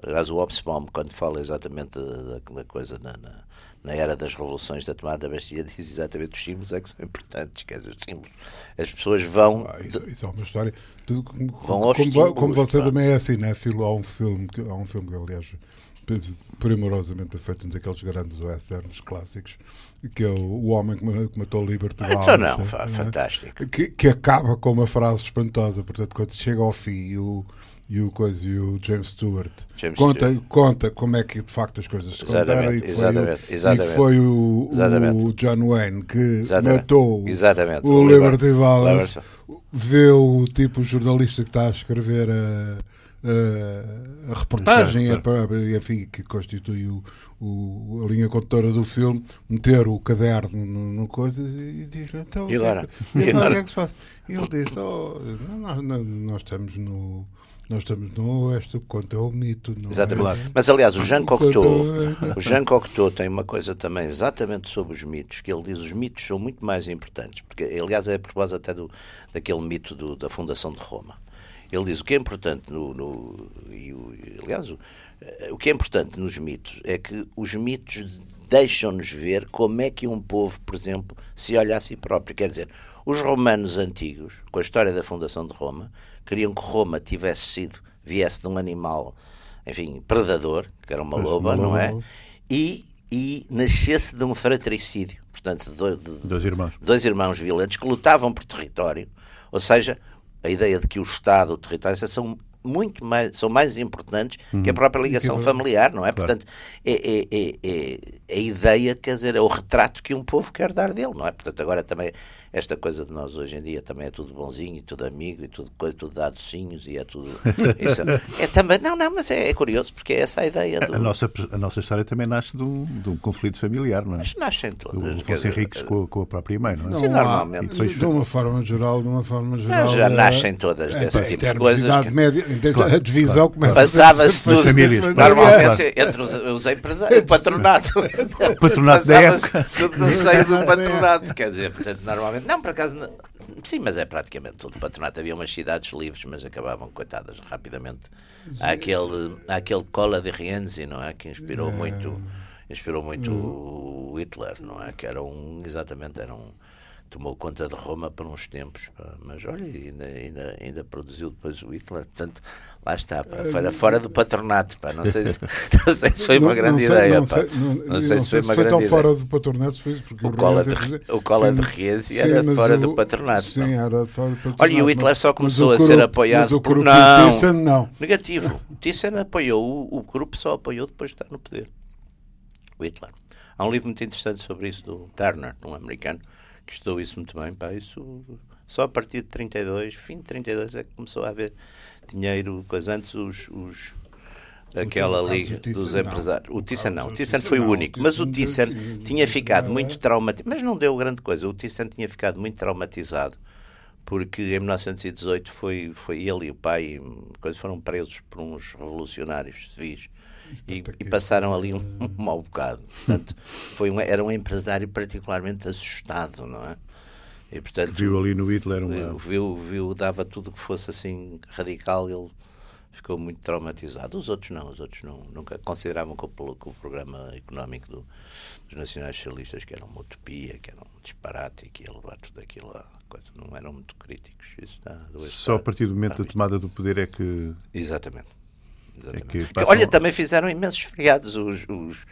Aliás, o Obsbaum, quando fala exatamente da, da coisa na, na na era das revoluções da tomada da Bastilha diz exatamente os símbolos é que são importantes, quer dizer, os símbolos. As pessoas vão. Ah, isso, isso, é uma história. Tu, como, como, símbolos, como, você também é cinéfilo, há um filme, há um filme que, aliás, primorosamente feito um daqueles grandes westerns clássicos, que é o, o Homem que Matou Liberty ah, Então não, é? fantástico. Que, que acaba com uma frase espantosa, portanto, quando chega ao fim o e o, coisa, e o James Stewart. James conta, Stewart. conta como é que de facto as coisas se contaram e que foi, exatamente, o, exatamente, e que foi o, o, John Wayne que exatamente, matou o, o Liberty Valance. vê o tipo jornalista que está a escrever a, a, a reportagem claro, claro. enfim, que constitui o, o, a linha condutora do filme meter o caderno no, no coisa e diz então e agora? E agora o que é que se faz? E ele diz oh, nós, nós, nós estamos no nós estamos no Oeste, o conto é o mito. Não exatamente. É? Mas, aliás, o Jean Cocteau, o Jean Cocteau tem uma coisa também exatamente sobre os mitos, que ele diz os mitos são muito mais importantes, porque, aliás, é a propósito até do, daquele mito do, da fundação de Roma. Ele diz o que é importante no... no e, aliás, o, o que é importante nos mitos é que os mitos deixam-nos ver como é que um povo, por exemplo, se olha a si próprio. Quer dizer, os romanos antigos, com a história da fundação de Roma, queriam que Roma tivesse sido, viesse de um animal, enfim, predador, que era uma loba, não é? E, e nascesse de um fratricídio. Portanto, dois, dois irmãos. Dois irmãos violentos que lutavam por território. Ou seja, a ideia de que o Estado, o território, são muito mais, são mais importantes uhum. que a uhum. própria ligação familiar, não é? Claro. Portanto, é, é, é, é, a ideia, quer dizer, é o retrato que um povo quer dar dele, não é? Portanto, agora também esta coisa de nós hoje em dia também é tudo bonzinho e tudo amigo e tudo coisa, tudo dá docinhos e é tudo. Isso, é também, não, não, mas é, é, curioso porque é essa a ideia. Do... A, nossa, a nossa história também nasce de um, de um conflito familiar, não é? Mas nascem todas. Afonso Henriques com, com a própria mãe, não é? Sim, normalmente. Depois... De uma forma geral, de uma forma geral. Não, já é... nascem todas é, desse é, tipo de coisas. Que... Média, claro, a divisão claro, começa Passava-se tudo. Famílias. Normalmente entre os, os empresários, o patronato. o patronato da época. Tudo no seio do patronato, quer dizer, portanto, normalmente. Não, por acaso Sim, mas é praticamente tudo patronato. Havia umas cidades livres, mas acabavam, coitadas, rapidamente. Há aquele, há aquele Cola de Rienzi, não é? Que inspirou é. muito, inspirou muito o Hitler, não é? Que era um, exatamente, era um tomou conta de Roma por uns tempos, mas olha, ainda, ainda, ainda produziu depois o Hitler, portanto, lá está, pá. Fora, fora do patronato, pá. Não, sei se, não sei se foi uma Não- grande não sei- ideia, não pá. sei- não- sei se foi uma tão grande ideia. fora do patronato se foi porque O cola de, o cola de sim, Rienzi sim, era fora o- do patronato. Sim, era fora do patronato. Olha, e o Hitler só começou a ser apoiado por- Não. Thyssen, não. Negativo. O Thyssen apoiou, o, o grupo só apoiou depois de estar no poder. O Hitler. Há um livro muito interessante sobre isso do Turner, um americano, que estudou isso muito bem. Pá, isso só a partir de 32, fim de 32 é que começou a haver dinheiro, coisa antes os, os aquela liga dos não. empresários. O Thyssen não, o Thyssen foi o único, mas o teve- tinha ficado é? muito traumatizado, mas não deu grande coisa. O Thyssen tinha ficado muito traumatizado porque em 1918 foi, foi ele e o pai coisa, foram presos por uns revolucionários civis e, e passaram ali um, um mau bocado. Portanto, foi um, era um empresário particularmente assustado, não é? E, portanto, Viu ali no Hitler uma. viu, viu, dava tudo que fosse assim radical, ele ficou muito traumatizado. Os outros não, os outros não, nunca consideravam que o, que o programa económico do- dos nacionais socialistas que era uma utopia, que era um disparate e que ia levar tudo aquilo a coisa. Não eram muito críticos. Isso está, Só a partir do momento da tomada do poder é que. Exatamente. Exatamente. que Que, passam- Olha, também fizeram imensos feriados os. os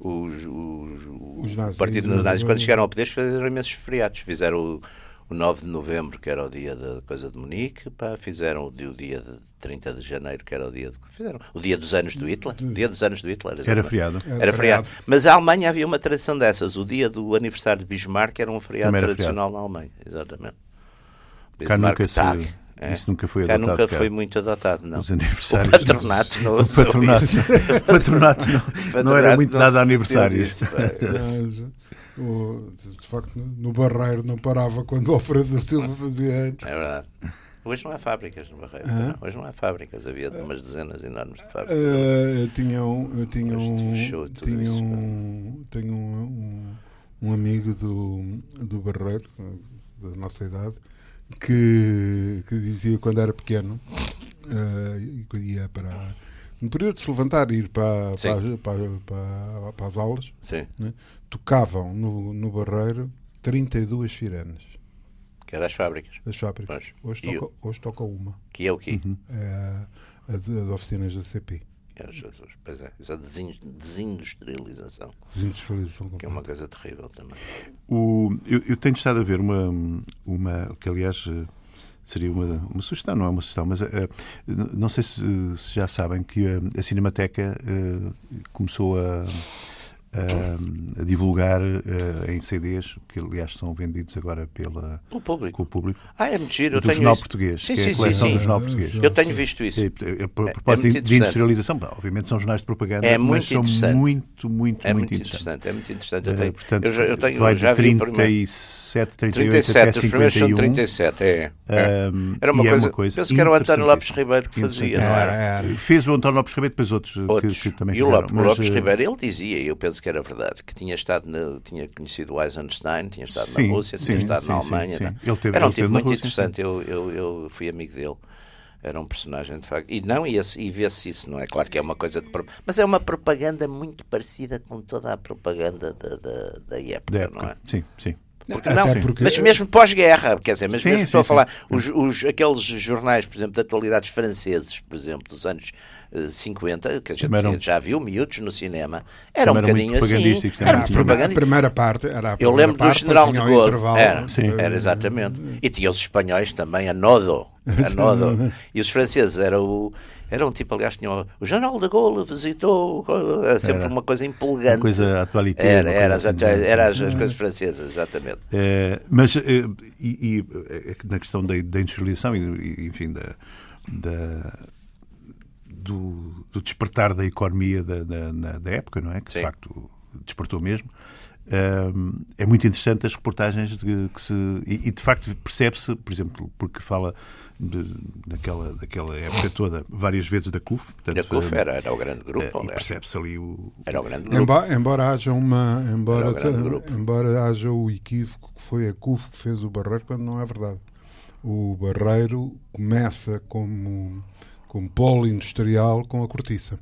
os, os, Os o nazis, Partido os- Nazis, quando chegaram ao poder, fizeram imensos feriados. Fizeram o, o 9 de novembro, que era o dia da coisa de Munique, pá, fizeram o, o dia de 30 de janeiro, que era o dia de. Fizeram o dia dos anos do Hitler. O dia dos anos do Hitler. Era feriado. Era Era feriado. feriado. Mas a Alemanha havia uma tradição dessas. O dia do aniversário de Bismarck era um feriado era tradicional na Alemanha. Exatamente. Cá nunca se- é. isso nunca foi Cá adotado nunca cá. foi muito adotado, não. Os aniversários. O patronato não O patronato, o patronato não, não era Patronato muito não dado se a meteu aniversários. nisso, pá. Mas, o- de facto, no Barreiro não parava quando o Alfredo da Silva fazia anos. É verdade. Hoje não há fábricas no Barreiro. Não. Hoje não há fábricas. Havia umas dezenas enormes de fábricas. Eh, eu tinha um, eu tinha um, fechou tudo tinha isso, um, tenho um, um, um amigo do, do Barreiro, da nossa idade, que, que dizia quando era pequeno, quando ia para. No período de se levantar e ir para, para, para, para, para as aulas, né, tocavam no, no Barreiro 32 sirenes Que era as fábricas. das fábricas. Hoje E toca, hoje toca uma. Que é o quê? É a, a de- as oficinas da CP. É, os- pois é. Essa desin- desindustrialização. Desindustrialização Que é uma coisa terrível também. O- eu, eu tenho estado a ver uma, uma que aliás eh, seria uma, uma sugestão, não é uma sugestão, mas eh, n- não sei se, se já sabem que a, a Cinemateca eh, começou a, a- a divulgar eh, em CDs, que aliás são vendidos agora pela, Pelo público. com o público, Ah, é muito giro. Eu do tenho Jornal isso. Português, Sim, que é sim, a sim, coleção sim. do Jornal Português. Eu tenho visto isso. É, é, a propósito muito de industrialização, obviamente são jornais de propaganda, É mas muito são interessante. muito, muito, É muito interessante. É muito interessante. Eu Eh, tenho, portanto, eu já, eu tenho, vai já de vi o primeiro. 37, 38 37, até os primeiros são 51. 37, é. é. Um, Era uma e é coisa, uma coisa penso que era o António Lopes. Ribeiro que fazia, não Era. Fez o António Lopes Ribeiro, depois outros, eh, que- Outros. que, também e o fizeram. Lopes, o mas, Lopes eh, Ribeiro, ele dizia, e eu penso que era verdade, que tinha estado na, tinha conhecido o Eisenstein, tinha estado Sim, na Rússia, sim, tinha estado na sim, sim, Alemanha. sim. tá? Ele teve- era um tipo na muito Rússia, interessante, eu, eu, eu fui amigo dele. Era um personagem de facto. E não, e, e vê-se isso, não é? Claro que é uma coisa de. Mas é uma propaganda muito parecida com toda a propaganda da, da, da época, da não época. é? Sim, sim. Porque Até não, porque- mas mesmo pós-guerra, quer dizer, mas Sim, mesmo sim, estou a sim. falar, os, os- aqueles jornais, por exemplo, de atualidades franceses, por exemplo, dos anos eh, 50, que a gente eram- já viu miúdos no cinema, era um bocadinho assim. Era muito tinham. A propaganda. primeira parte era a Eu lembro do parte, General de Gaulle. Era, Sim. era exatamente. E tinha os espanhóis também, a Nodo. A Nodo. E os franceses era o. Era um tipo, aliás, tinha o, o General de Gaulle visitou. Sempre Era. uma coisa empolgante. Uma coisa atualité. Era, era, assim, exato, era as, Uhum. as coisas francesas, exatamente. Eh, mas eh, e, e, eh, na questão da, da industrialização e, enfim da, da- do, do despertar da economia da, da, da época, não é? Que de Sim. facto despertou mesmo. é muito interessante as reportagens de, que se e, de facto percebe-se, por exemplo, porque fala de, daquela, daquela época toda várias vezes da CUF, portanto, Da CUF eh, era, era o grande grupo, eh, e percebe-se ali o, Era o grande grupo. Embora, embora haja uma embora, embora haja o equívoco que foi a CUF que fez o Barreiro quando não é verdade. O Barreiro começa como como polo industrial com a cortiça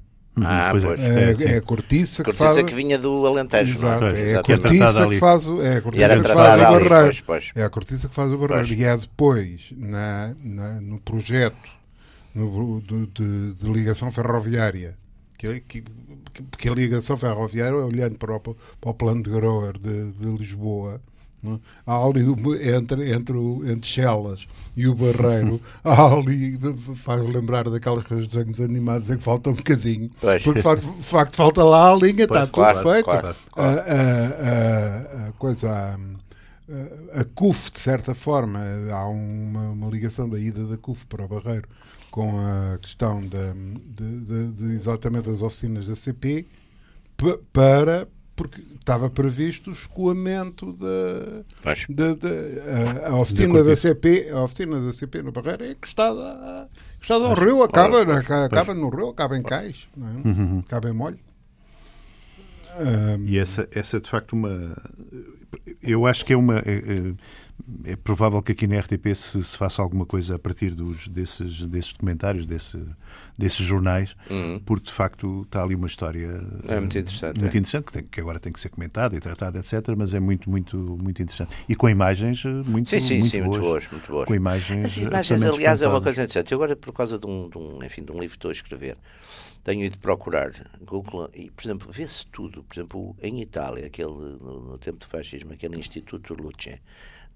Ah, pois é. pois. É, É, é a cortiça, que Cortiça faz. que vinha do Alentejo, Exato, não é a Que é tratada cortiça que faz o, é a era cortiça que faz o barreiro. É a cortiça que faz o barreiro. E é depois, na, na- no projeto no- do- de, de ligação ferroviária, que, que, que a ligação ferroviária, olhando para o, para o plano de Groer de, de Lisboa, não há ali entre, entre, o- entre Chelas e o Barreiro, há ali, faz lembrar daquelas coisas dos desenhos animados em que falta um bocadinho, Pois. porque de facto, de facto falta lá a linha, está tudo claro, feito. claro, A, a- a- a coisa, a, a CUF, de certa forma, há uma, uma ligação da ida da CUF para o Barreiro com a questão da, de, de- de exatamente das oficinas da CP pa- para porque estava previsto o escoamento da, Pois. da, da- a, a oficina da. CP a oficina da CP no Barreiro é encostada, encostada ao rio acaba, acaba no rio, acaba em cais não é? acaba em molho Ah, E essa, essa é de facto uma. Eu acho que é uma. É, é- provável que aqui na RTP se, se faça alguma coisa a partir dos, desses, desses documentários, desse, desses jornais, porque de facto está ali uma história Uhum. É muito interessante, muito é. interessante que, tem- que agora tem que ser comentada e tratada, etc. Mas é muito, muito, muito interessante. E com imagens eh, muito, Sim, sim, muito sim, boas. muito boas, muito boas. Com imagens. As eh, imagens, aliás, é uma coisa interessante. Eu agora, por causa de um, de um, enfim, de um livro que estou a escrever, tenho ido procurar Google e, por exemplo, vê-se tudo. Por exemplo, em Itália, aquele, no, no tempo do fascismo, aquele Instituto Luce,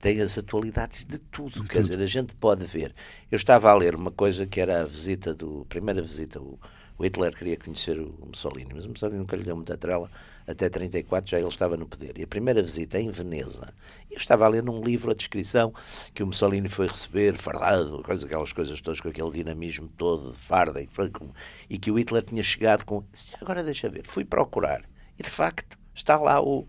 tem as atualidades de tudo. Quer dizer, a gente pode ver. Eu estava a ler uma coisa que era a visita do. Primeira visita, o, o Hitler queria conhecer o Mussolini, mas o Mussolini nunca lhe deu muita trela. Até 34 já ele estava no poder. E a primeira visita é em Veneza. Eu estava a ler num livro a descrição que o Mussolini foi receber, fardado, coisa, aquelas coisas todas, com aquele dinamismo todo de farda, e, e que o Hitler tinha chegado com. Agora deixa ver. Fui procurar. E de facto está lá o,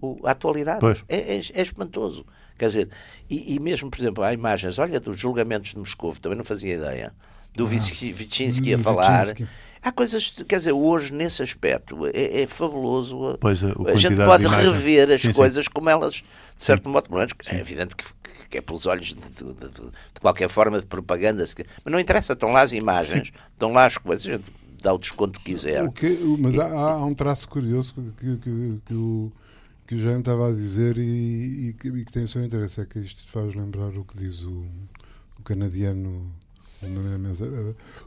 o- a atualidade. É, é- é espantoso. Quer dizer, e, e mesmo, por exemplo, há imagens, olha, dos julgamentos de Moscou, também não fazia ideia, do Vici- Vichinsky a do falar. Vichinsky. Há coisas, quer dizer, hoje, nesse aspecto, é, é fabuloso. a- Pois, a- a a gente pode rever as Sim, sim. coisas como elas, de certo modo, pelo menos, é evidente que, que é pelos olhos de, de- de- de qualquer forma de propaganda, mas não interessa, estão lá as imagens, estão lá as coisas, a gente dá o desconto que quiser. O que, mas há, há um traço curioso que, que, que o, que o Jaime estava a dizer e, e que, e que tem o seu interesse. É que isto faz lembrar o que diz o, o canadiano.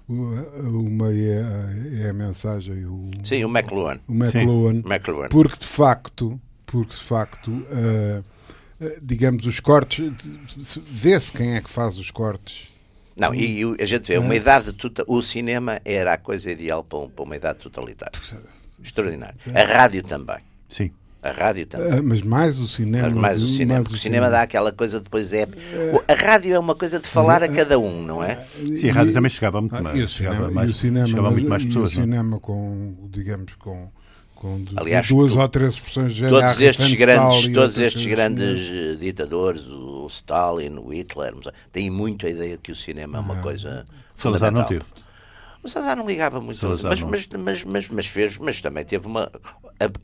Uma, é, a- é a mensagem, o, Sim, o McLuhan. o McLuhan, McLuhan. porque de facto, porque de facto, ah, digamos, os cortes, se- vê-se quem é que faz os cortes. Não, e, e a gente vê, É. uma idade tota- o cinema era a coisa ideal para, um- para uma idade totalitária. Extraordinário. A rádio também. Sim. A rádio também. Ah, mas mais o cinema. Mas mais o cinema, mais porque o cinema dá aquela coisa depois é. o- A rádio é uma coisa de falar a cada um, não é? Sim, a rádio também chegava muito Ah, mais. e o chegava cinema, mais, e o cinema, chegava muito mais e pessoas. o não é? cinema com, digamos, com, com Aliás, duas tu- ou três expressões de Todos estes grandes, e todos estes coisas grandes assim. eh, ditadores, o Stalin, o Hitler, têm muito a ideia que o cinema é uma coisa Salazar não fundamental. teve. O Salazar não ligava muito, Salazar mas, não. mas, mas, mas, mas fez, mas também teve uma.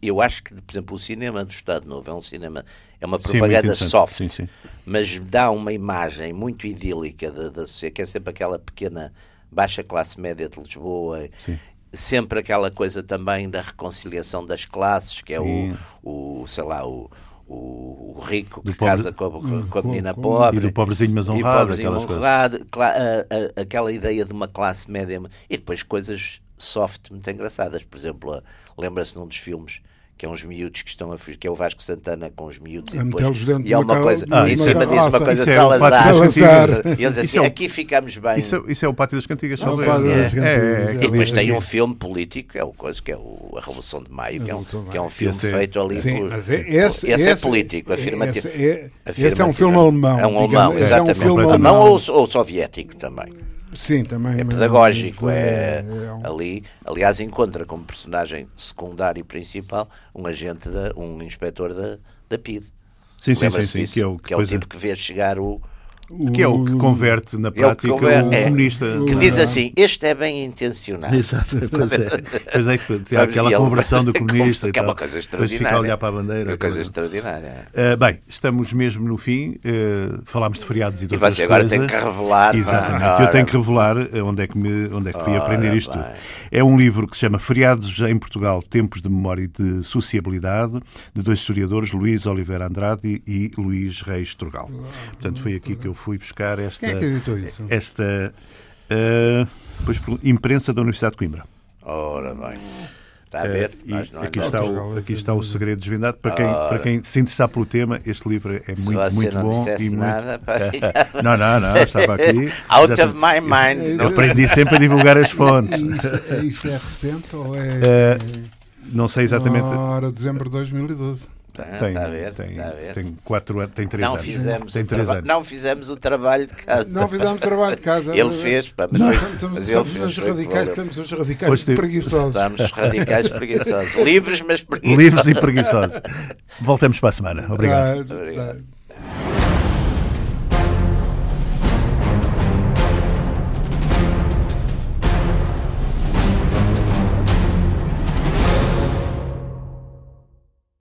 Eu acho que, por exemplo, o cinema do Estado Novo é um cinema, é uma Sim, propaganda interessante. soft, Sim, sim. mas dá uma imagem muito idílica da da sociedade, que é sempre aquela pequena baixa classe média de Lisboa. Sim. Sempre aquela coisa também da reconciliação das classes, que é Sim. o, o, sei lá, o, o, o rico que pobre- casa com a, com a menina com- pobre. e do pobrezinho mas honrado, pobrezinho aquelas coisas. honrado, cla- a- a- aquela ideia de uma classe média e depois coisas soft muito engraçadas. Por exemplo, lembra-se num dos filmes que é uns miúdos que estão a fugir, que é o Vasco Santana com os miúdos e A depois metê-los dentro e há uma coisa, Ah, em isso cima é- diz uma Isso coisa é o Pátio Salazar. das Salazar. E eles Isso assim, é o- aqui ficamos bem. Isso, é- isso é o Pátio das Cantigas. É o talvez. Pátio das É, Cantigas, é, é. é. E depois tem É. um filme político, que é, o coisa, que é o, a Revolução de Maio, que é um, que é um filme Esse é- feito ali Sim, por. mas é- esse, esse é esse- político, afirmativo. Esse, é, esse é um Afirmativo. filme alemão. É um digamos, alemão, esse é um exatamente. filme alemão alemão. ou, ou soviético também. Sim, também. É pedagógico, é, é um- ali. Aliás, encontra como personagem secundário e principal um agente, da, um inspetor da, da PID. Sim, sim, sim, sim, que é o, que é o tipo que vê chegar o, Que é o que converte na É o que prática o é. comunista. Que diz assim, este é bem intencionado. Exato, pois é. Pois é que aquela conversão do comunista e que é uma tal. coisa Depois fica a extraordinária. olhar para a bandeira. É uma coisa extraordinária. Uh, bem, estamos mesmo no fim. Uh, falámos de feriados e de E você agora coisas. tem que revelar. Exatamente. pá. Eu tenho Ora, que revelar onde é que, me, onde é que fui Ora aprender isto bem. tudo. É um livro que se chama Feriados em Portugal, Tempos de Memória e de Sociabilidade, de dois historiadores, Luís Oliveira Andrade e Luís Reis Turgal. Portanto, foi aqui que eu fui buscar esta... Quem é que editou isso? Esta... uh, pois, por- imprensa da Universidade de Coimbra. Ora bem. Está a ver? E Nós não aqui, está o, aqui está o segredo desvendado. Para quem, para quem se interessar pelo tema, este livro é Se muito, muito não bom. e muito... nada, Não, não, não, estava aqui. Out Já- of my mind. Eu aprendi sempre a divulgar as fontes. Isto, é- isto é recente ou é. Eh, Não sei exatamente. Ora, dezembro de 2012. Tem, Está a ver? tem, Está a ver? tem quatro anos, tem três não anos. fizemos, tem o três anos. não fizemos o trabalho de casa. Não fizemos trabalho de casa. Ele fez, pá, mas, Não, foi- estamos, mas ele estamos fez. os o radicais, estamos os radicais Hoje preguiçosos. Estamos radicais preguiçosos. Livres, mas preguiçosos. Livres e preguiçosos. Voltamos para a semana. Obrigado. Ah, ah,